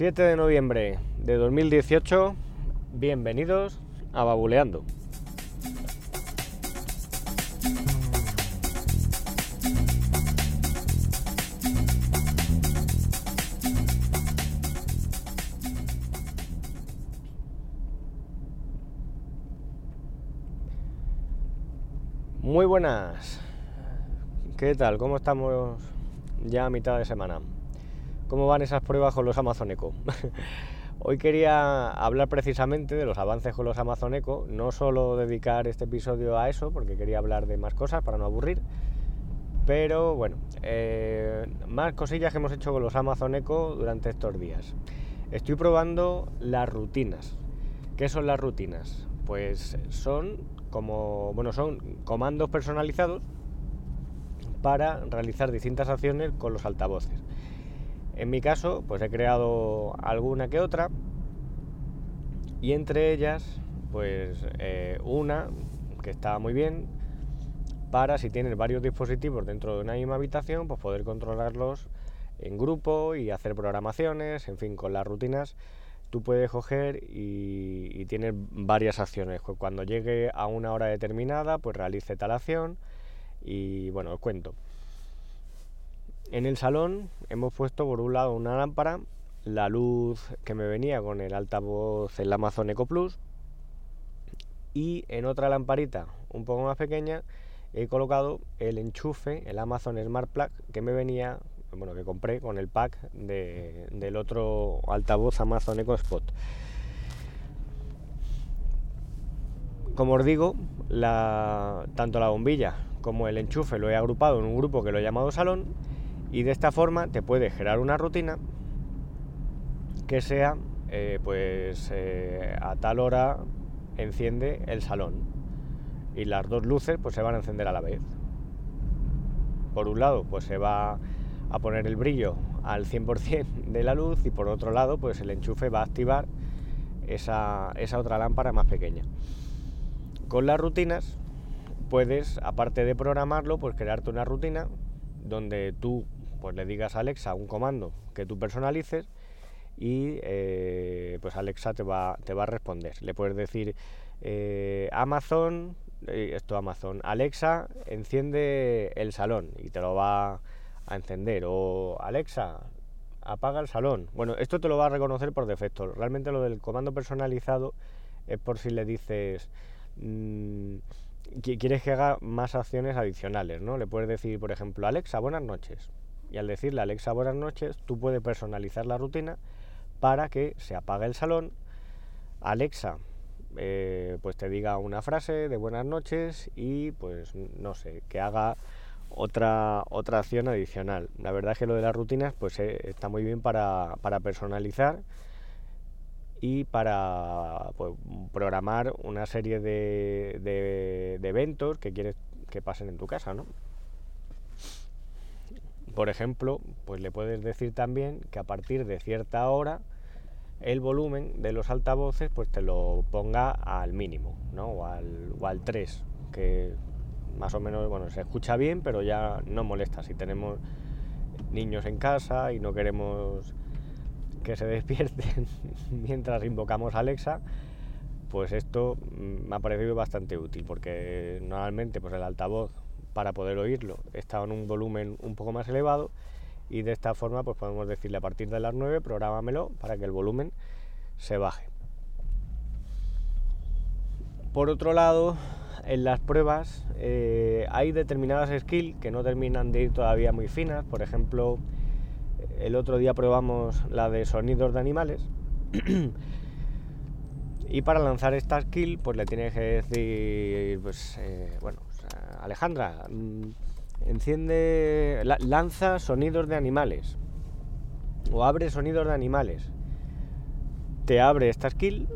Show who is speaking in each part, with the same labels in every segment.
Speaker 1: 7 de noviembre de 2018, bienvenidos a Babuleando. Muy buenas. ¿Qué tal? ¿Cómo estamos ya a mitad de semana? ¿Cómo van esas pruebas con los Amazon Echo? Hoy quería hablar precisamente de los avances con los Amazon Echo, no solo dedicar este episodio a eso, porque quería hablar de más cosas para no aburrir, pero bueno, eh, más cosillas que hemos hecho con los Amazon Echo durante estos días. Estoy probando las rutinas. ¿Qué son las rutinas? Pues son como, bueno, son comandos personalizados para realizar distintas acciones con los altavoces. En mi caso, pues he creado alguna que otra y entre ellas, pues eh, una que está muy bien para si tienes varios dispositivos dentro de una misma habitación, pues poder controlarlos en grupo y hacer programaciones, en fin, con las rutinas tú puedes coger y, y tienes varias acciones. Cuando llegue a una hora determinada, pues realice tal acción y bueno, os cuento. En el salón hemos puesto por un lado una lámpara, la luz que me venía con el altavoz, el Amazon Eco Plus, y en otra lamparita un poco más pequeña he colocado el enchufe, el Amazon Smart Plug que me venía, bueno, que compré con el pack del otro altavoz Amazon Eco Spot. Como os digo, tanto la bombilla como el enchufe lo he agrupado en un grupo que lo he llamado salón y de esta forma te puedes crear una rutina que sea, eh, pues eh, a tal hora enciende el salón y las dos luces pues se van a encender a la vez. Por un lado pues se va a poner el brillo al 100% de la luz y por otro lado pues el enchufe va a activar esa, esa otra lámpara más pequeña. Con las rutinas puedes, aparte de programarlo, pues crearte una rutina donde tú pues le digas a Alexa un comando que tú personalices y eh, pues Alexa te va, te va a responder. Le puedes decir eh, Amazon, eh, esto Amazon, Alexa, enciende el salón y te lo va a encender. O Alexa, apaga el salón. Bueno, esto te lo va a reconocer por defecto. Realmente lo del comando personalizado es por si le dices... Mm, quieres que haga más acciones adicionales, ¿no? Le puedes decir, por ejemplo, Alexa, buenas noches y al decirle Alexa buenas noches, tú puedes personalizar la rutina para que se apague el salón, Alexa eh, pues te diga una frase de buenas noches y pues no sé, que haga otra, otra acción adicional. La verdad es que lo de las rutinas pues eh, está muy bien para, personalizar y para pues, programar una serie de, de, de eventos que quieres que pasen en tu casa, ¿no? Por ejemplo, pues le puedes decir también que a partir de cierta hora el volumen de los altavoces pues te lo ponga al mínimo, ¿no? O al, o al 3, que más o menos, bueno, se escucha bien, pero ya no molesta. Si tenemos niños en casa y no queremos que se despierten mientras invocamos a Alexa, pues esto mm, me ha parecido bastante útil, porque normalmente pues el altavoz para poder oírlo está en un volumen un poco más elevado y de esta forma pues podemos decirle a partir de las 9 programamelo para que el volumen se baje. Por otro lado, en las pruebas eh, hay determinadas skills que no terminan de ir todavía muy finas. Por ejemplo, el otro día probamos la de sonidos de animales. y para lanzar esta skill, pues le tienes que decir, pues, eh, bueno, Alejandra, mm, enciende, lanza sonidos de animales o abre sonidos de animales. Te abre esta skill,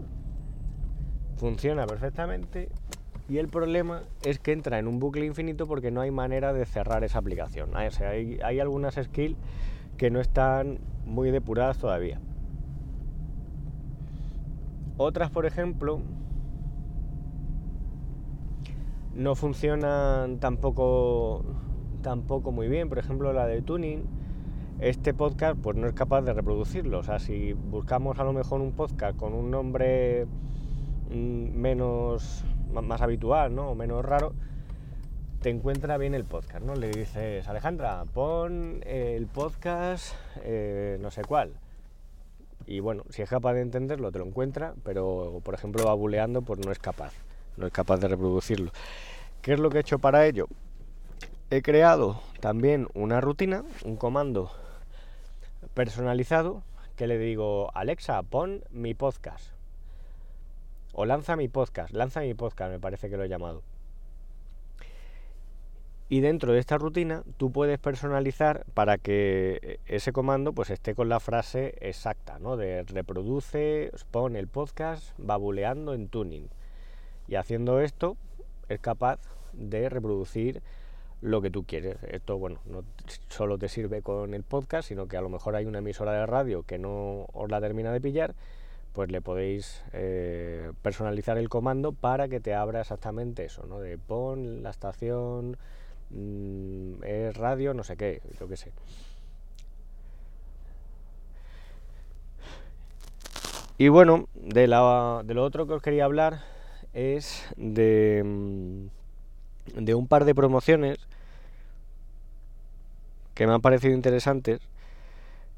Speaker 1: funciona perfectamente y el problema es que entra en un bucle infinito porque no hay manera de cerrar esa aplicación. hay, hay algunas skills que no están muy depuradas todavía. Otras, por ejemplo, no funcionan tampoco, tampoco muy bien. Por ejemplo, la de tuning este podcast pues no es capaz de reproducirlo. O sea, si buscamos a lo mejor un podcast con un nombre mm, menos más habitual, ¿no? O menos raro, te encuentra bien el podcast, ¿no? Le dices, Alejandra, pon el podcast eh, no sé cuál. Y bueno, si es capaz de entenderlo, te lo encuentra, pero por ejemplo va buleando, pues no es capaz, no es capaz de reproducirlo. ¿Qué es lo que he hecho para ello? He creado también una rutina, un comando personalizado que le digo, Alexa, pon mi podcast. O lanza mi podcast, lanza mi podcast, me parece que lo he llamado. Y dentro de esta rutina tú puedes personalizar para que ese comando pues esté con la frase exacta, ¿no? De reproduce, pon el podcast babuleando en tuning. Y haciendo esto es capaz de reproducir lo que tú quieres. Esto, bueno, no solo te sirve con el podcast, sino que a lo mejor hay una emisora de radio que no os la termina de pillar, pues le podéis eh, personalizar el comando para que te abra exactamente eso, ¿no? De pon la estación, mm, es radio, no sé qué, yo qué sé. Y bueno, de, la, de lo otro que os quería hablar es de, mm, de un par de promociones que me han parecido interesantes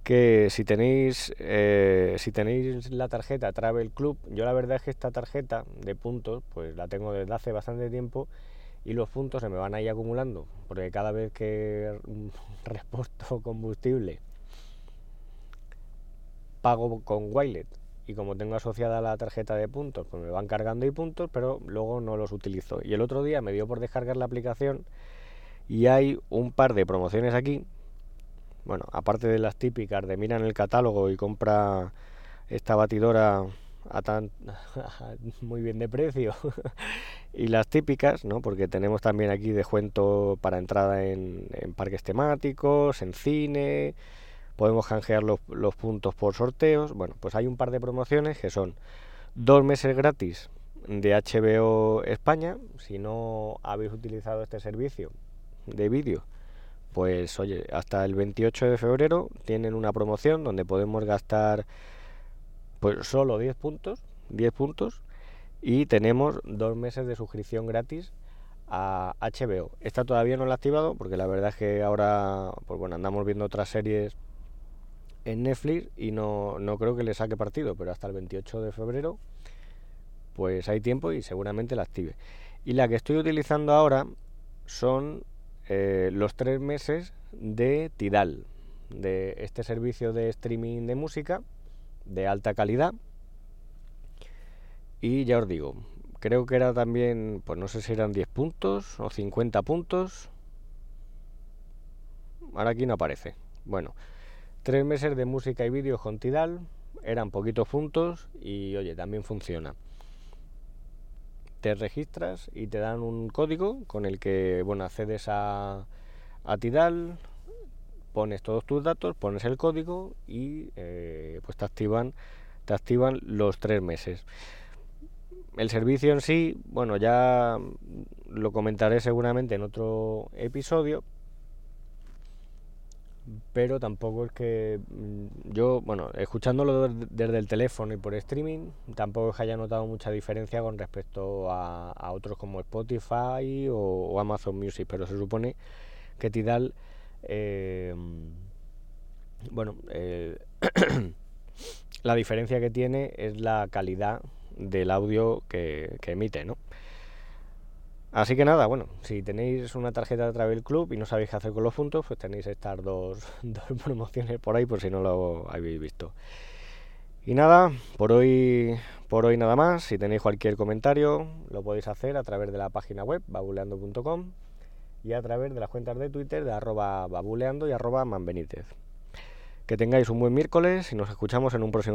Speaker 1: que si tenéis eh, si tenéis la tarjeta Travel Club, yo la verdad es que esta tarjeta de puntos, pues la tengo desde hace bastante tiempo y los puntos se me van ahí acumulando, porque cada vez que reposto combustible pago con Wilet y como tengo asociada la tarjeta de puntos, pues me van cargando y puntos, pero luego no los utilizo. Y el otro día me dio por descargar la aplicación y hay un par de promociones aquí. Bueno, aparte de las típicas de mira en el catálogo y compra esta batidora a tan muy bien de precio y las típicas, ¿no? Porque tenemos también aquí descuento para entrada en, parques temáticos, en cine, podemos canjear los, puntos por sorteos. Bueno, pues hay un par de promociones que son dos meses gratis de HBO España. Si no habéis utilizado este servicio, de vídeo, pues oye, hasta el 28 de febrero tienen una promoción donde podemos gastar pues solo 10 puntos, 10 puntos y tenemos dos meses de suscripción gratis a HBO. Esta todavía no la he activado porque la verdad es que ahora pues bueno, andamos viendo otras series en Netflix y no, no creo que le saque partido, pero hasta el 28 de febrero pues hay tiempo y seguramente la active. Y la que estoy utilizando ahora son eh, los tres meses de Tidal, de este servicio de streaming de música de alta calidad. Y ya os digo, creo que era también, pues no sé si eran 10 puntos o 50 puntos. Ahora aquí no aparece. Bueno, tres meses de música y vídeo con Tidal, eran poquitos puntos y oye, también funciona te registras y te dan un código con el que bueno accedes a, a Tidal, pones todos tus datos, pones el código y eh, pues te activan, te activan los tres meses. El servicio en sí, bueno, ya lo comentaré seguramente en otro episodio, pero tampoco es que mm, yo, bueno, escuchándolo desde el teléfono y por streaming, tampoco es que haya notado mucha diferencia con respecto a, otros como Spotify o, Amazon Music, pero se supone que Tidal, eh, bueno, eh, la diferencia que tiene es la calidad del audio que, que emite, ¿no? Así que nada, bueno, si tenéis una tarjeta de Travel Club y no sabéis qué hacer con los puntos, pues tenéis estas dos, dos promociones por ahí por si no lo habéis visto. Y nada, por hoy, por hoy nada más. Si tenéis cualquier comentario, lo podéis hacer a través de la página web babuleando.com y a través de las cuentas de Twitter de arroba babuleando y arroba manbenítez. Que tengáis un buen miércoles y nos escuchamos en un próximo